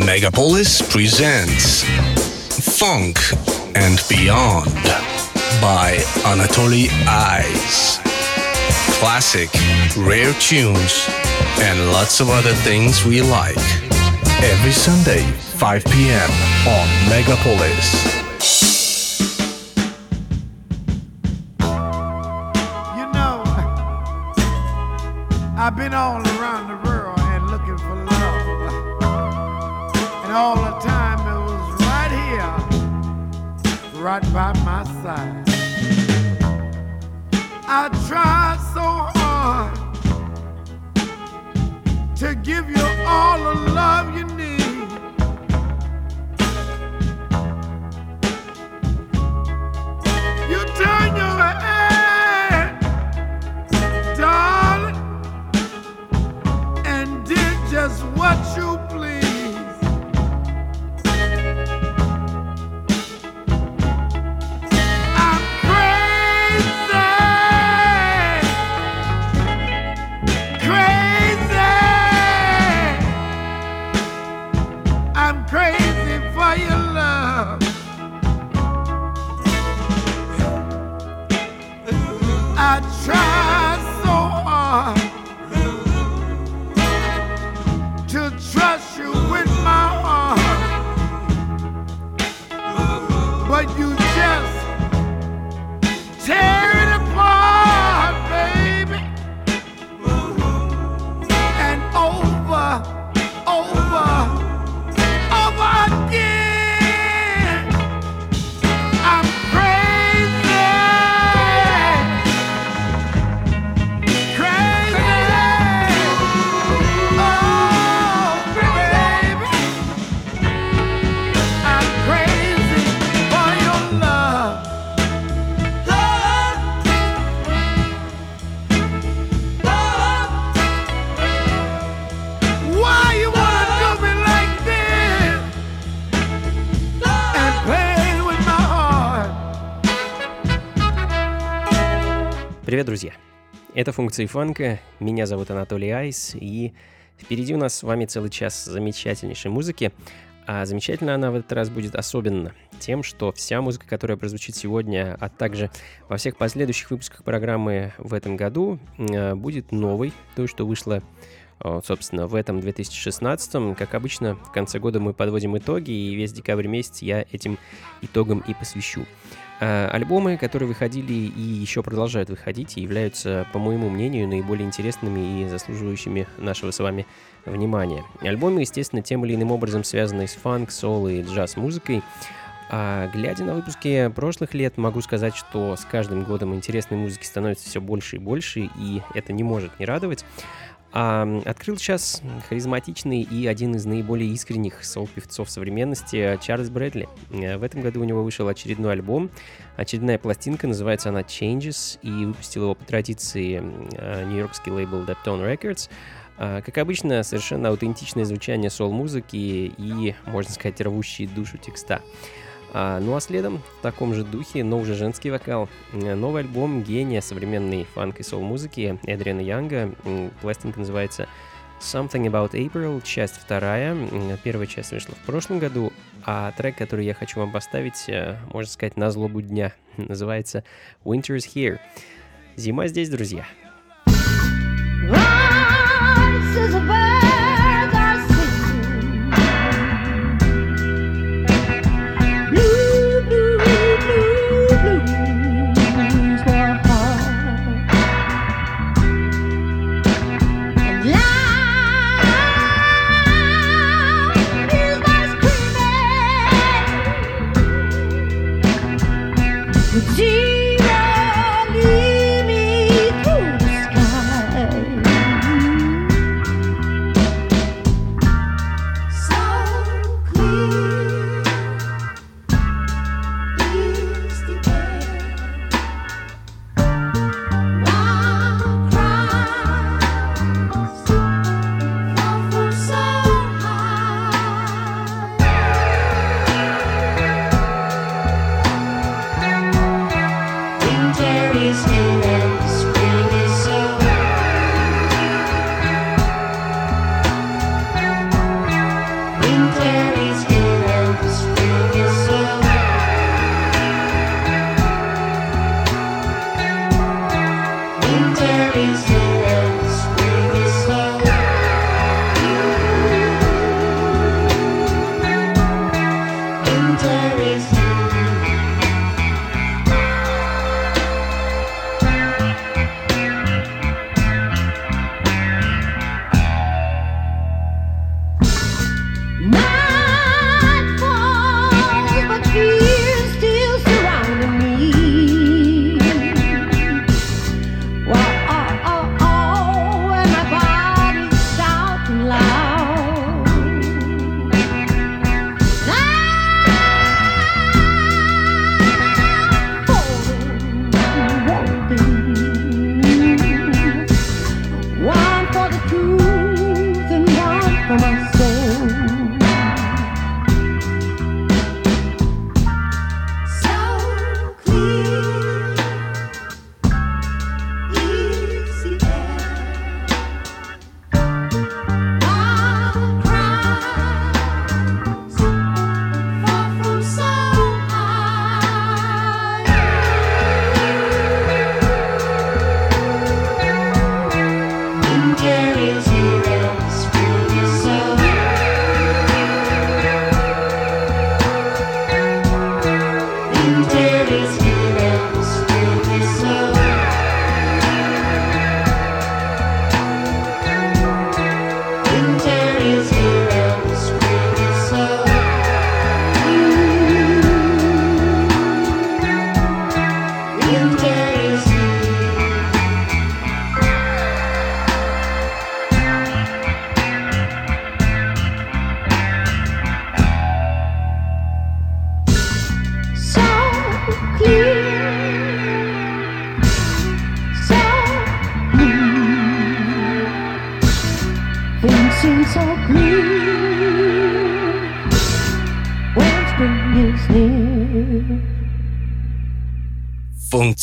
Megapolis presents Funk and Beyond by Anatoly Ice. Classic, rare tunes, and lots of other things we like. Every Sunday, 5 p.m. on Megapolis. You know, I've been all Tried Это функции фанка, меня зовут Анатолий Айс, и впереди у нас с вами целый час замечательнейшей музыки. А замечательно она в этот раз будет особенно тем, что вся музыка, которая прозвучит сегодня, а также во всех последующих выпусках программы в этом году, э, будет новой, то, что вышло э, собственно, в этом 2016. Как обычно, в конце года мы подводим итоги, и весь декабрь месяц я этим итогам и посвящу. Э, Альбомы, которые выходили и еще продолжают выходить, являются, по моему мнению, наиболее интересными и заслуживающими нашего с вами внимания. Альбомы, естественно, тем или иным образом связаны с фанк, соло и джаз-музыкой. А глядя на выпуски прошлых лет, могу сказать, что с каждым годом интересной музыки становится все больше и больше, и это не может не радовать. А, открыл сейчас харизматичный и один из наиболее искренних сол-певцов современности Чарльз Брэдли. Э, В этом году у него вышел очередной альбом, очередная пластинка, называется она Changes, и выпустил его по традиции э, нью-йоркский лейбл Deptone Records. А, Как обычно, совершенно аутентичное звучание сол-музыки и, можно сказать, рвущие душу текста. А, ну а следом, в таком же духе, но уже женский вокал. Новый альбом гения современной фанк и сол-музыки Эдриана Янга. Пластинка называется Something About April, часть вторая. Первая часть вышла в прошлом году, а трек, который я хочу вам поставить, э, можно сказать, на злобу дня, называется Winter's Here. Зима здесь, друзья. Voices of birds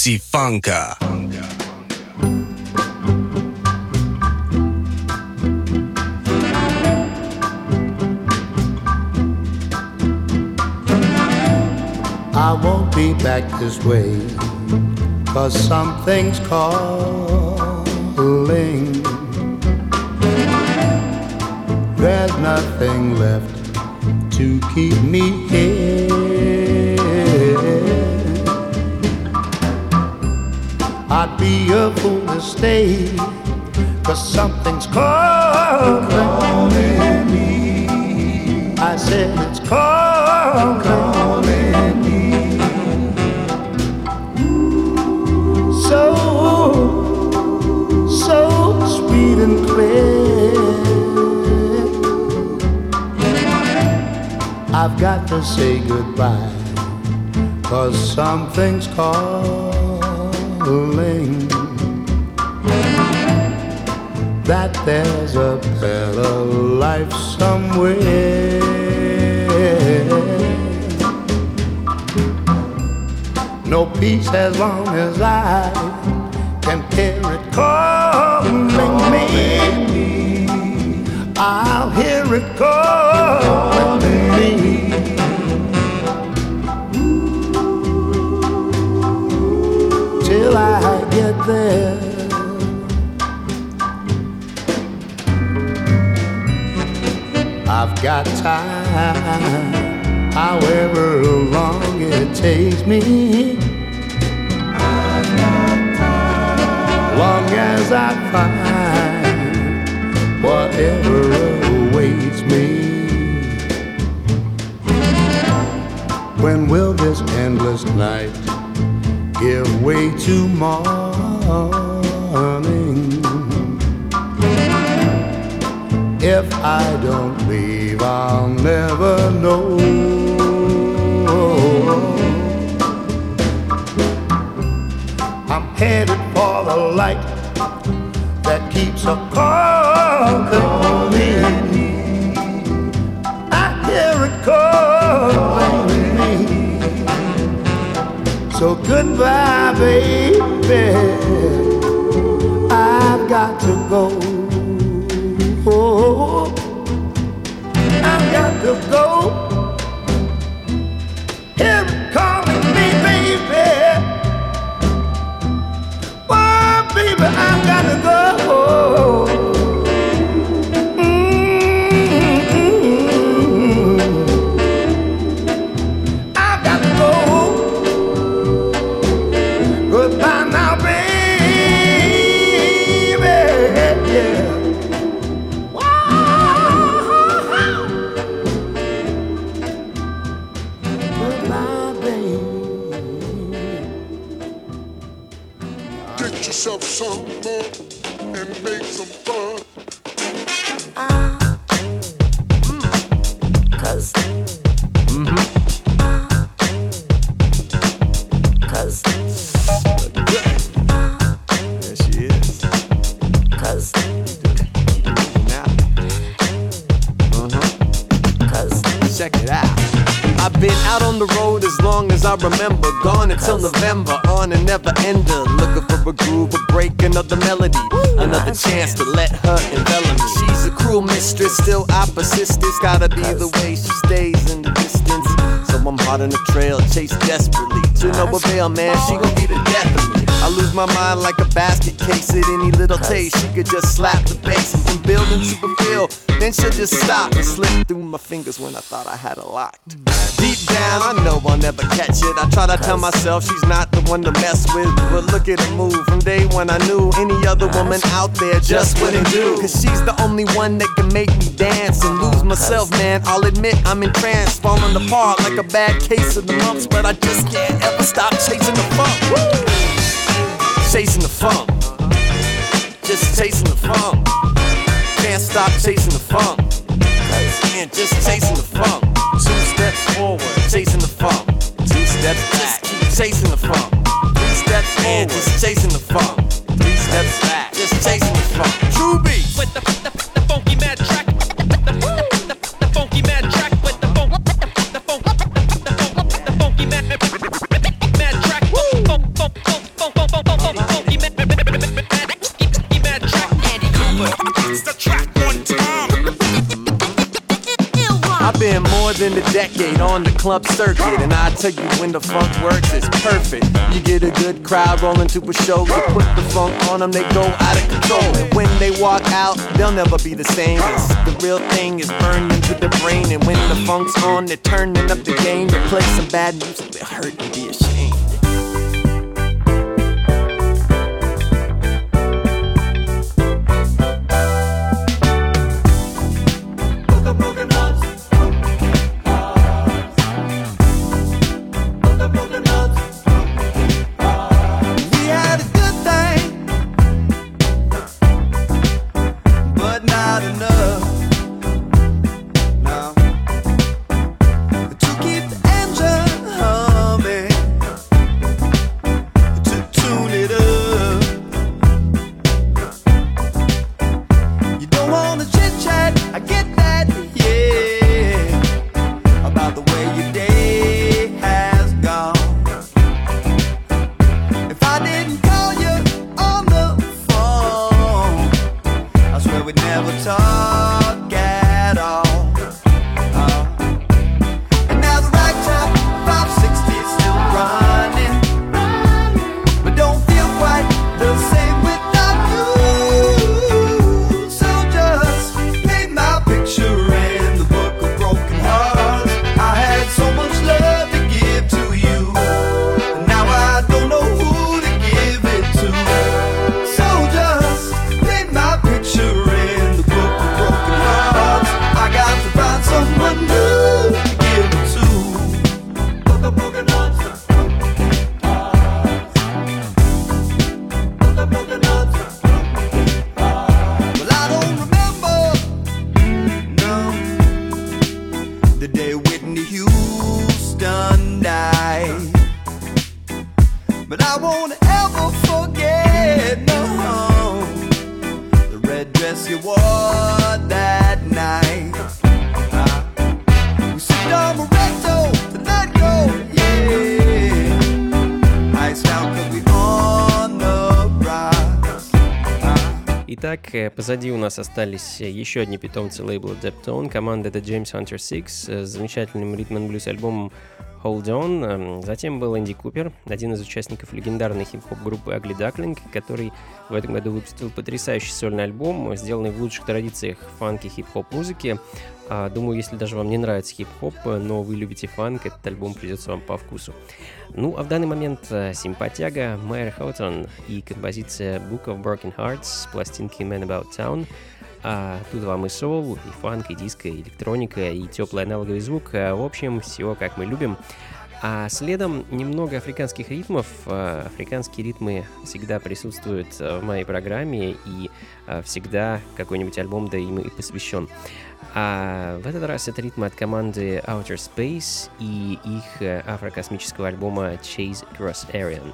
Funka. I won't be back this way, cause something's calling. There's nothing left to keep me here. Stay, cause something's calling me. I said it's calling me. So, so sweet and clear. I've got to say goodbye, cause something's calling. That there's a better life somewhere. No peace as long as I can hear it calling me. I'll hear it calling me. Till I get there. I've got time, however long it takes me. Long as I find whatever awaits me. When will this endless night give way to morning? I don't leave, I'll never know. I'm headed for the light that keeps a calling me. I hear it calling me. So goodbye, baby. I've got to go. To go. It calling me, baby. Oh, baby, I've got to go. The way she stays in the distance. So I'm hot on the trail, chase desperately. To no avail, man, she gon' be the death of me. I lose my mind like a basket case at any little taste. She could just slap the bass and build into a feel. Then she'll just stop and slip through my fingers when I thought I had her locked. Deep down, I know I'll never catch it. I try to tell myself she's not one to mess with. But look at her move from day one, I knew any other woman out there just wouldn't do. Cause she's the only one that can make me dance and lose myself, man. I'll admit I'm entranced, falling apart like a bad case of the mumps. But I just can't ever stop chasing the funk. Woo! Chasing the funk. Just chasing the funk. Can't stop chasing the funk. Just chasing the funk. Two steps forward, chasing the funk. Two steps back, chasing the funk. Three steps forward, just chasing the funk. Three steps back, just chasing the funk. True more than a decade on the club circuit, and I tell you when the funk works, it's perfect. You get a good crowd rolling to a show, you put the funk on them, they go out of control. And when they walk out, they'll never be the same. 'cause the real thing is burned into the brain, and when the funk's on, they're turning up the game. They play some bad music, they hurt and never talk at all. Позади у нас остались еще одни питомцы лейбла Deptone. Команда это James Hunter Six с замечательным ритм and блюз альбомом Hold On. Эм, Затем был Энди Купер, один из участников легендарной хип-хоп группы Ugly Duckling, который в этом году выпустил потрясающий сольный альбом, сделанный в лучших традициях фанки хип-хоп музыки. А, Думаю, если даже вам не нравится хип-хоп, э, но вы любите фанк, этот альбом придется вам по вкусу. Ну, а в данный момент э, симпатяга Майер Хаутон и композиция Book of Broken Hearts с пластинки Man About Town. А тут вам и соул, и фанк, и диско, и электроника, и теплый аналоговый звук. А, В общем, все как мы любим. А следом немного африканских ритмов. Африканские ритмы всегда присутствуют в моей программе, и всегда какой-нибудь альбом да им и посвящен. А в этот раз это ритмы от команды Outer Space и их э, афрокосмического альбома Chase Across Arian.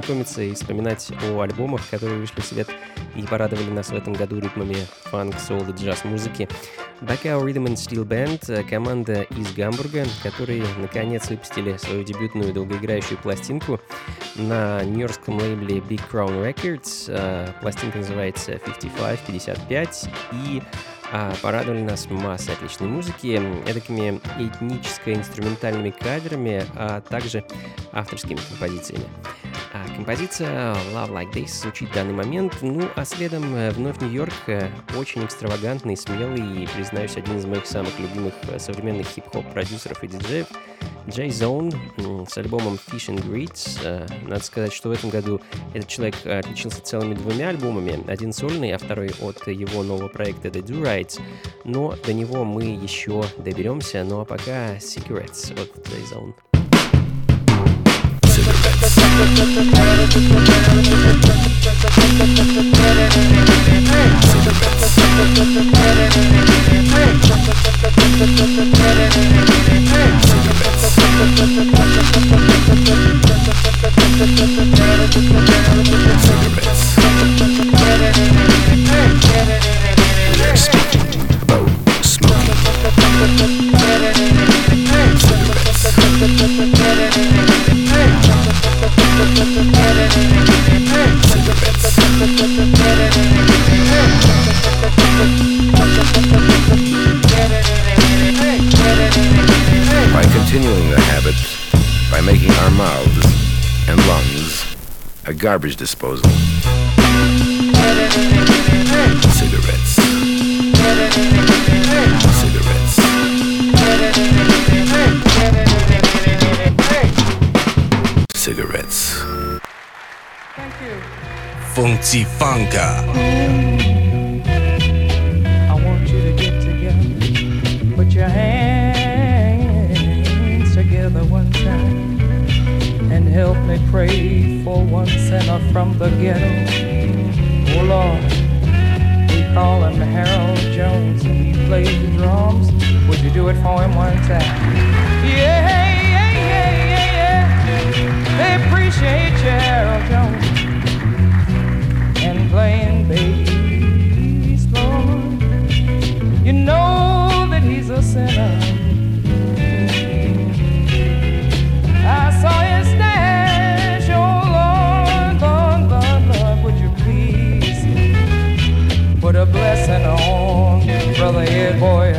Знакомиться и вспоминать о альбомах, которые вышли в свет и порадовали нас в этом году ритмами фанк, соул и джаз-музыки. Bacao Rhythm and Steel Band — команда из Гамбурга, которые наконец выпустили свою дебютную долгоиграющую пластинку на нью-йоркском лейбле Big Crown Records. Э, Пластинка называется 55-55 и а, порадовали нас массой отличной музыки, эдакими этническо-инструментальными кадрами, а также авторскими композициями. А композиция Love Like This звучит в данный момент, ну а следом э, вновь Нью-Йорк, э, очень экстравагантный, смелый и, признаюсь, один из моих самых любимых э, современных хип-хоп продюсеров и диджеев, Zone м, с альбомом Fish and Grits. Надо сказать, что в этом году этот человек отличился целыми двумя альбомами. Один сольный, а второй от его нового проекта The Do Rights. Но до него мы еще доберемся. Ну а пока Secrets от Jay Zone. Smoking. By continuing the habit by making our mouths and lungs a garbage disposal. Cigarettes. Cigarettes. Funky Funka. I want you to get together. Put your hands together one time and help me pray for one sinner from the ghetto. Oh Lord, we call him Harold Jones and he plays the drums. Would you do it for him one time? Yeah. They appreciate you, Jones and playing bass, Lord. You know that he's a sinner. I saw his stash, oh Lord, Lord, Lord, Lord, would you please put a blessing on Brother Ed Boy?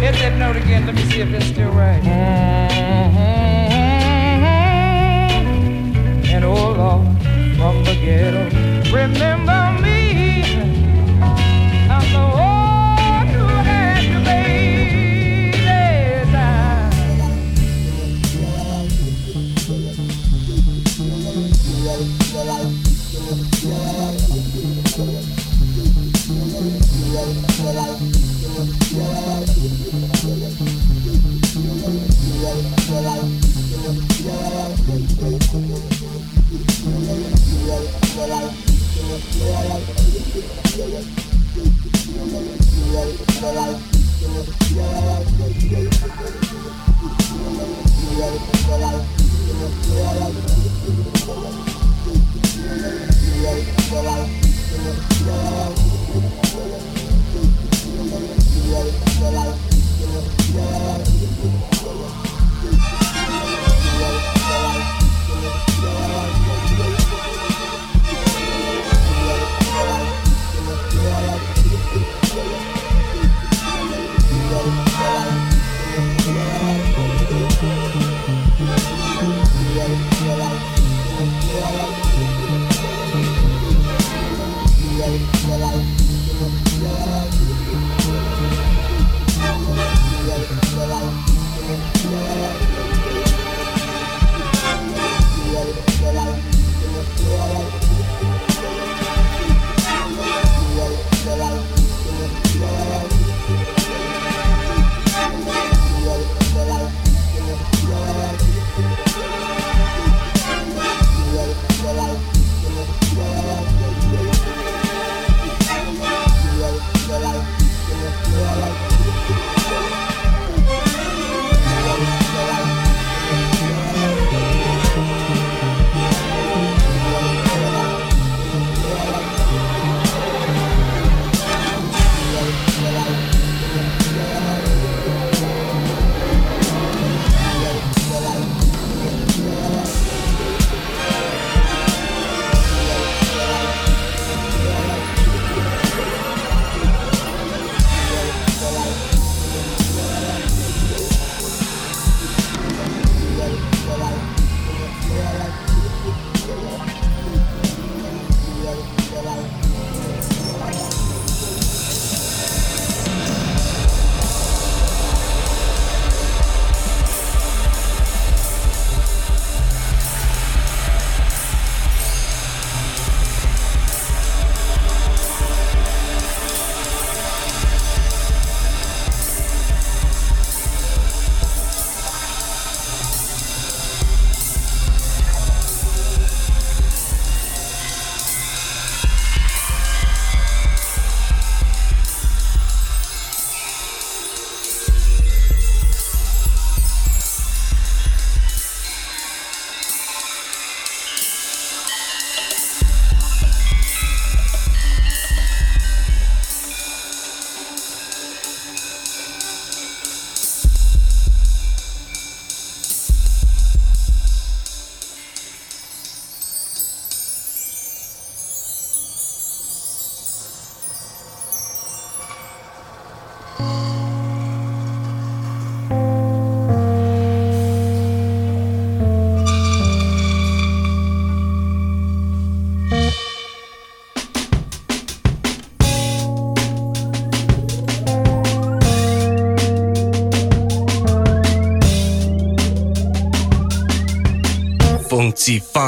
Hit that note again, let me see if it's still right. Ghetto, remember Thank.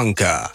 Funky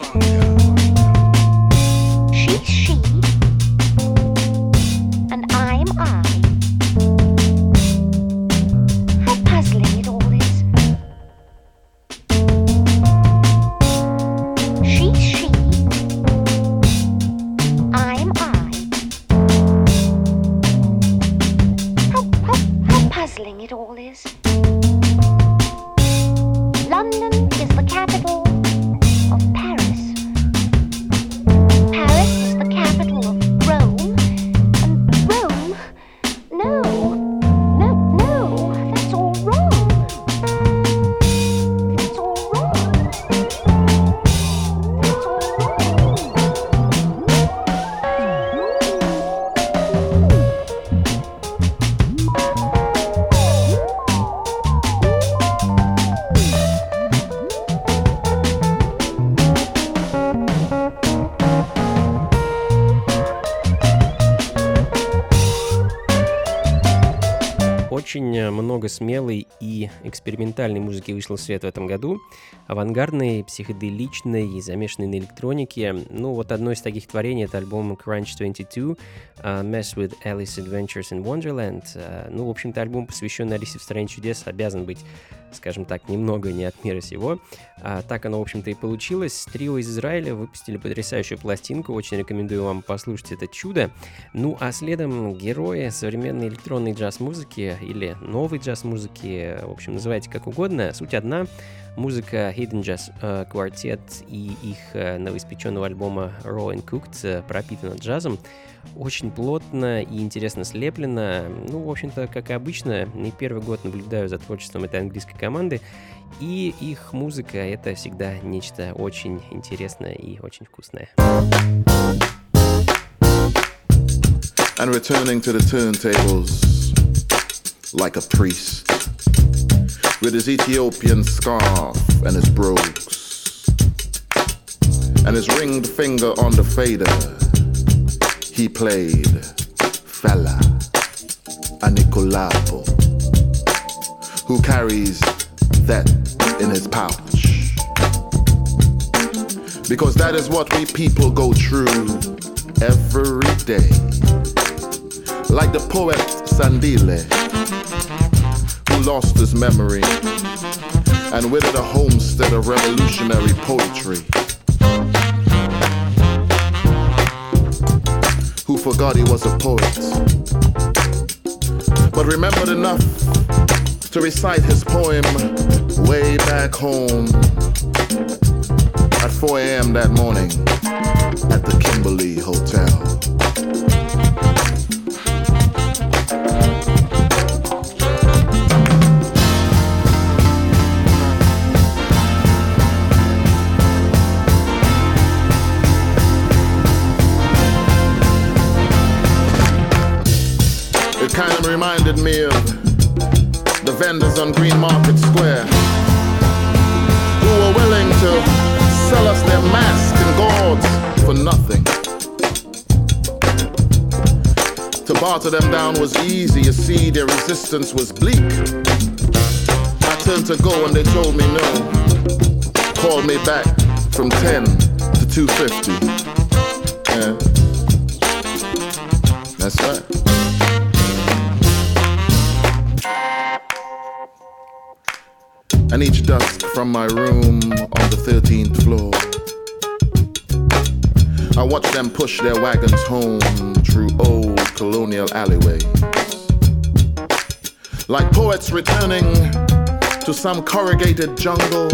Очень э, много смелой и экспериментальной музыки вышло в свет в этом году. Авангардной, психоделичной и замешанной на электронике. Ну, вот одно из таких творений — это альбом Crunch 22, uh, Mess with Alice Adventures in Wonderland. Uh, ну, в общем-то, альбом, посвященный Алисе в стране чудес, обязан быть скажем так, немного не от мира сего. А, так оно, в общем-то, и получилось. Трио из Израиля выпустили потрясающую пластинку. Очень рекомендую вам послушать это чудо. Ну, а следом герои современной электронной джаз-музыки или новой джаз-музыки, в общем, называйте как угодно. Суть одна. Музыка Hidden Jazz э, Quartet и их э, новоиспеченного альбома Raw and Cooked э, пропитана джазом. Очень плотно и интересно слеплено. Ну, в общем-то, как и обычно, не первый год наблюдаю за творчеством этой английской команды. И их музыка — это всегда нечто очень интересное и очень вкусное. and returning to the turntables like a priest with his Ethiopian scarf and his brogues and his ringed finger on the fader. He played Fela Anikulapo, who carries that in his pouch. Because that is what we people go through every day like the poet Sandile, who lost his memory and with it a homestead of revolutionary poetry. Who forgot he was a poet, but remembered enough to recite his poem way back home at 4 a.m. that morning at the Kimberley Hotel. Reminded me of the vendors on Green Market Square who were willing to sell us their masks and gauds for nothing. To barter them down was easy, you see, their resistance was bleak. I turned to go and they told me no. Called me back from 10 to 250. Yeah. That's right. And each dusk from my room on the 13th floor. I watch them push their wagons home through old colonial alleyways. Like poets returning to some corrugated jungle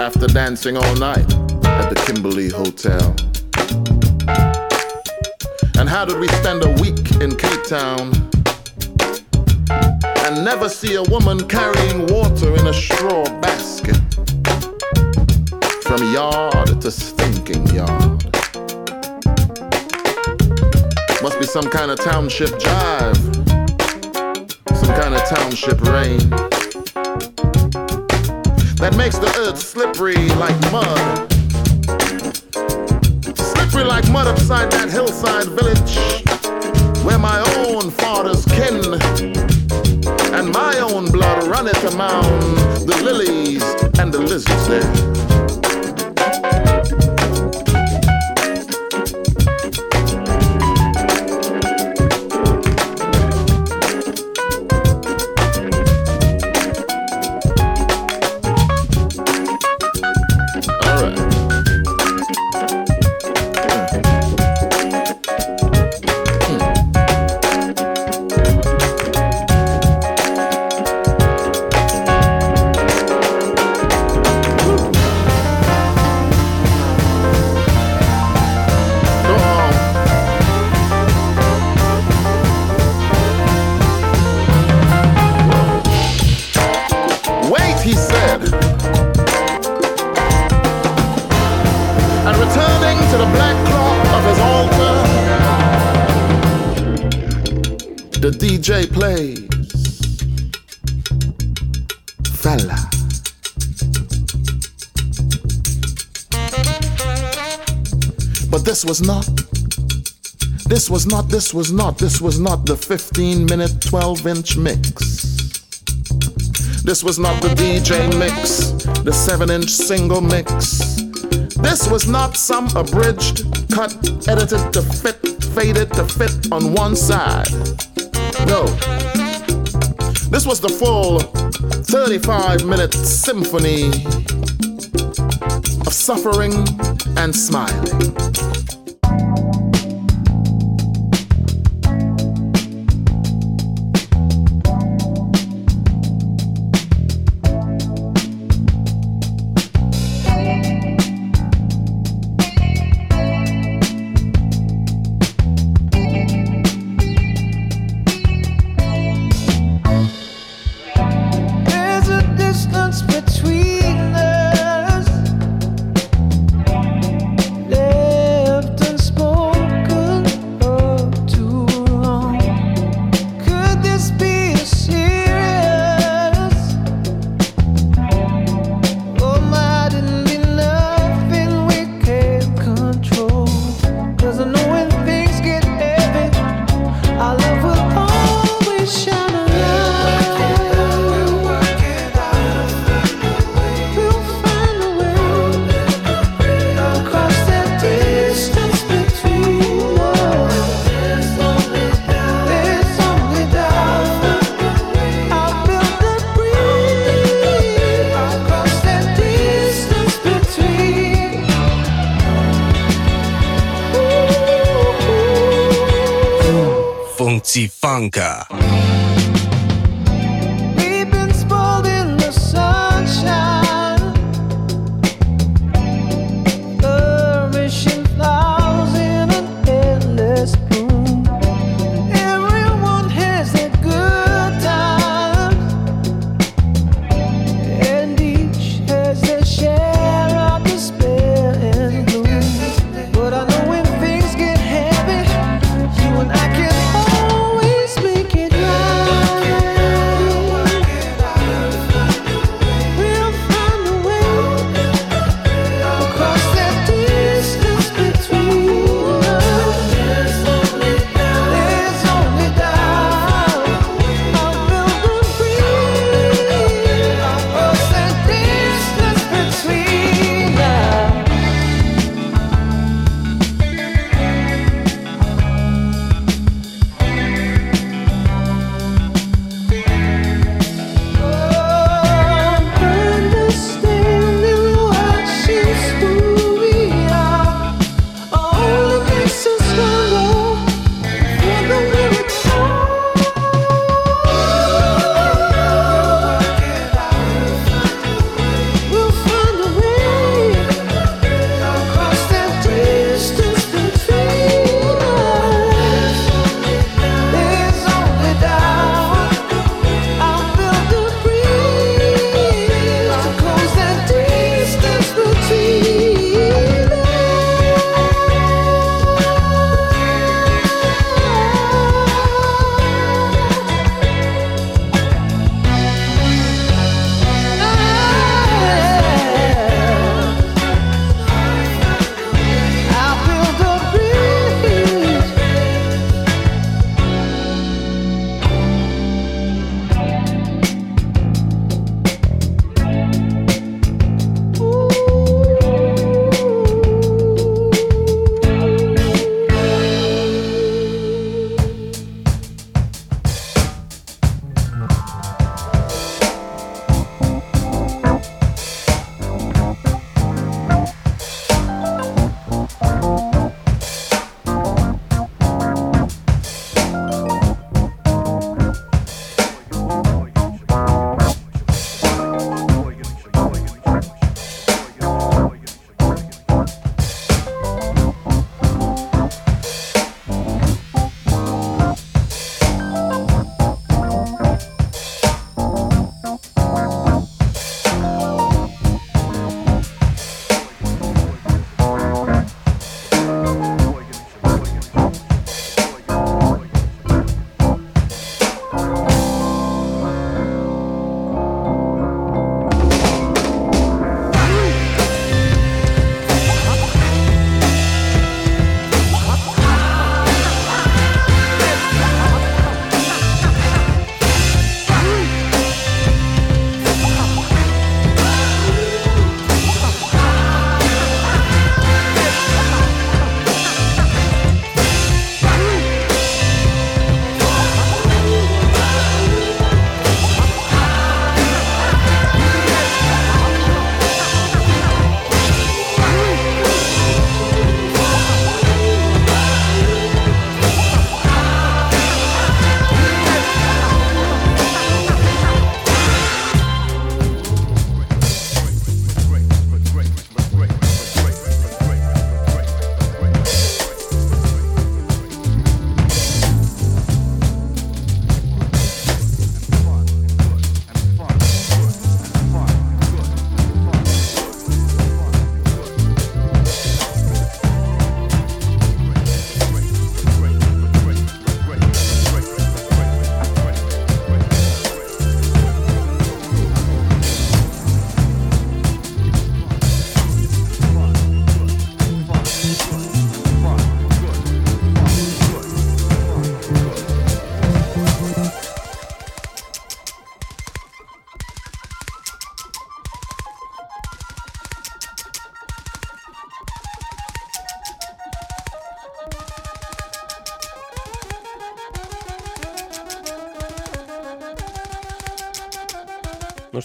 after dancing all night at the Kimberley Hotel. And how did we spend a week in Cape Town? And never see a woman carrying water in a straw basket from yard to stinking yard. Must be some kind of township jive, some kind of township rain that makes the earth slippery like mud. Slippery like mud upside that hillside village where my own father's kin and my own blood runneth among the lilies and the lizards there. Was not, this was not, this was not, this was not the 15 minute, 12 inch mix. This was not the DJ mix, the 7 inch single mix. This was not some abridged, cut, edited to fit, faded to fit on one side. No. This was the full 35 minute symphony of suffering and smiling.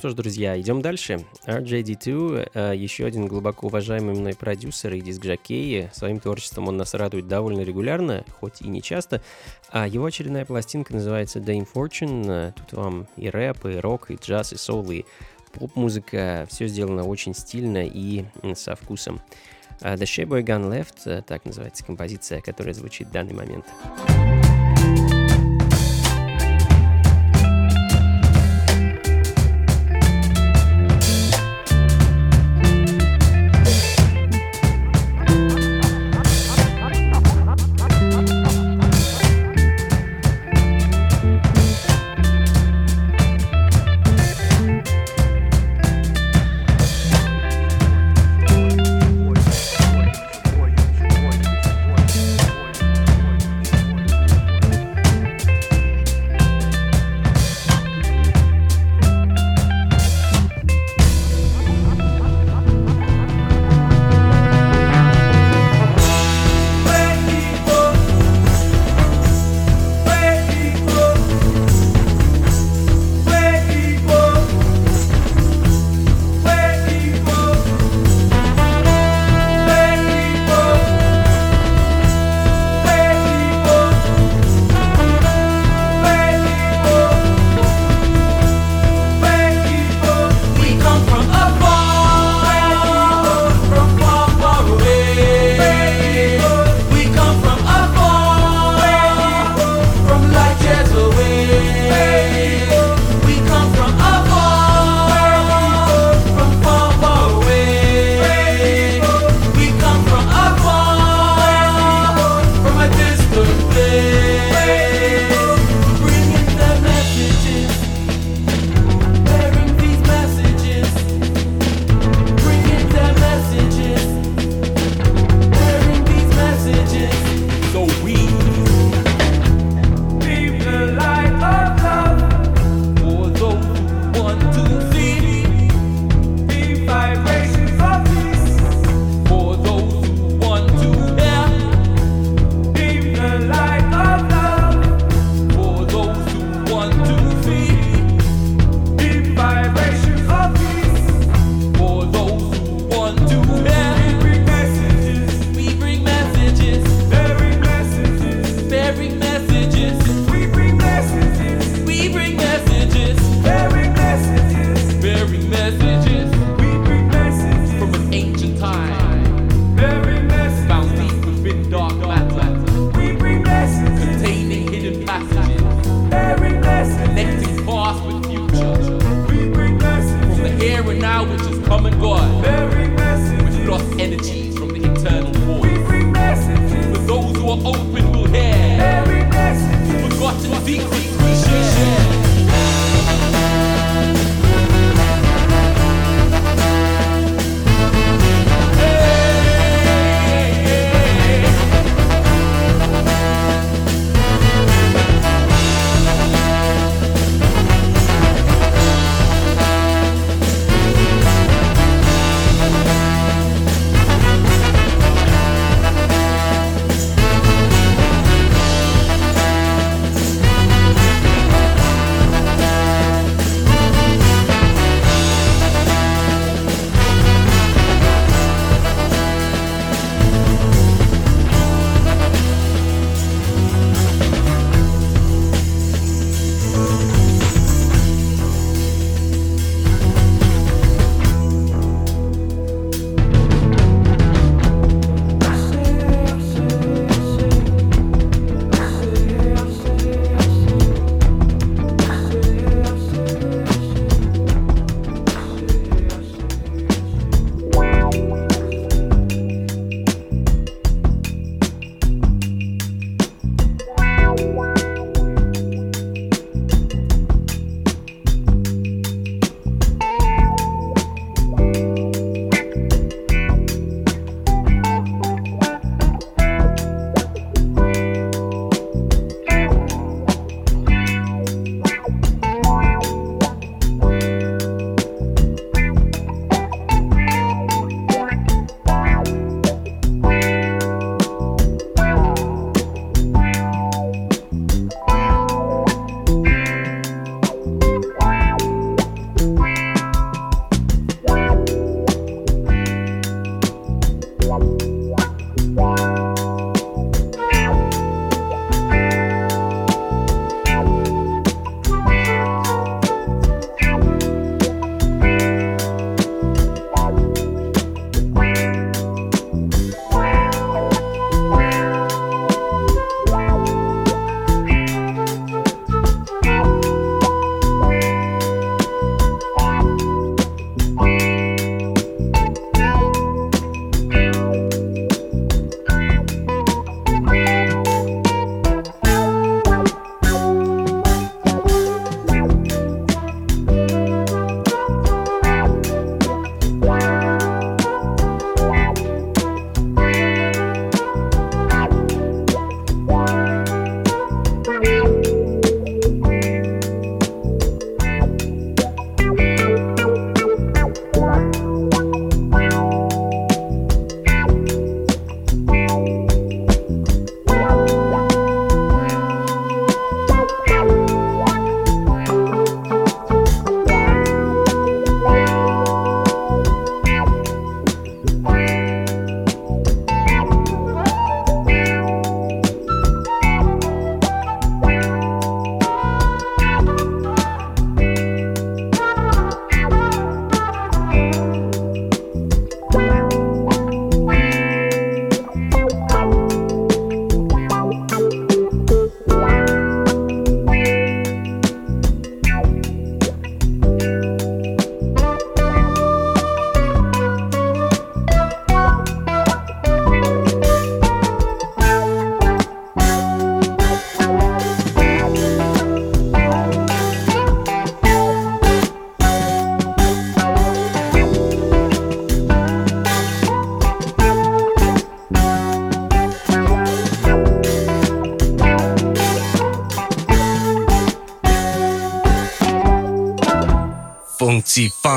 что ж, друзья, идем дальше. RJD2, э, еще один глубоко уважаемый мной продюсер и диск-жокей. Своим творчеством он нас радует довольно регулярно, хоть и не часто. А его очередная пластинка называется Dame Fortune. Тут вам и рэп, и рок, и джаз, и соул, и поп-музыка. Все сделано очень стильно и со вкусом. А The Shea Gun Left, э, так называется композиция, которая звучит в данный момент.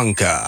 Blanca.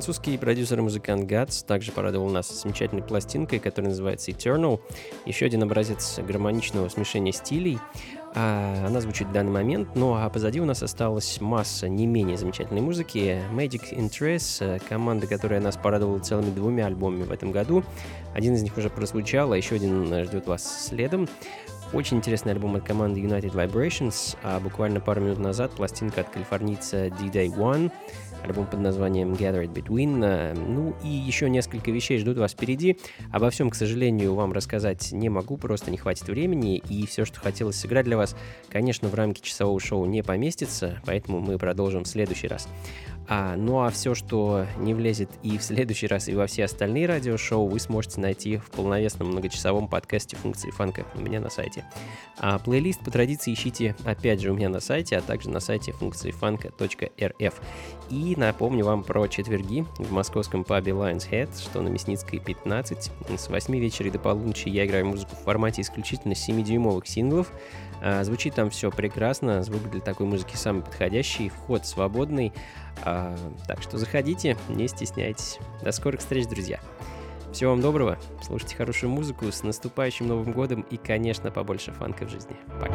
Французский продюсер и музыкант Гатс также порадовал нас замечательной пластинкой, которая называется Eternal. Еще один образец гармоничного смешения стилей. А, она звучит в данный момент, ну а позади у нас осталась масса не менее замечательной музыки. Magic Interest, команда, которая нас порадовала целыми двумя альбомами в этом году. Один из них уже прозвучал, а еще один ждет вас следом. Очень интересный альбом от команды United Vibrations, а буквально пару минут назад пластинка от калифорнийца D-Day One, альбом под названием Gathered Between. Э, Ну и еще несколько вещей ждут вас впереди. Обо всем, к сожалению, вам рассказать не могу, просто не хватит времени, и все, что хотелось сыграть для вас, конечно, в рамки часового шоу не поместится, поэтому мы продолжим в следующий раз. А, ну а все, что не влезет и в следующий раз, и во все остальные радиошоу, вы сможете найти в полновесном многочасовом подкасте функции фанка у меня на сайте. А плейлист по традиции ищите опять же у меня на сайте, а также на сайте функции фанка.рф. И напомню вам про четверги в московском пабе Lions Head, что на Мясницкой 15. С 8 вечера до полуночи я играю музыку в формате исключительно 7-дюймовых синглов. А, звучит там все прекрасно, звук для такой музыки самый подходящий, вход свободный. А, так что заходите, не стесняйтесь. До скорых встреч, друзья. Всего вам доброго, слушайте хорошую музыку, с наступающим Новым Годом и, конечно, побольше фанка в жизни. Пока.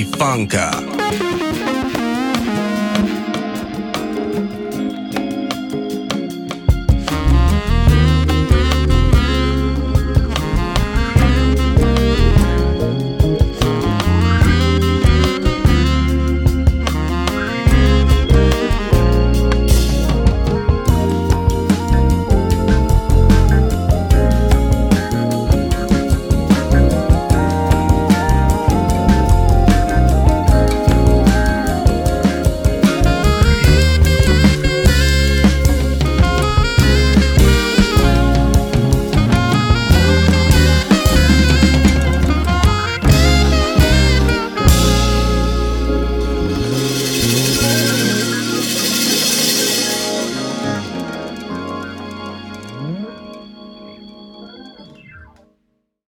Funka.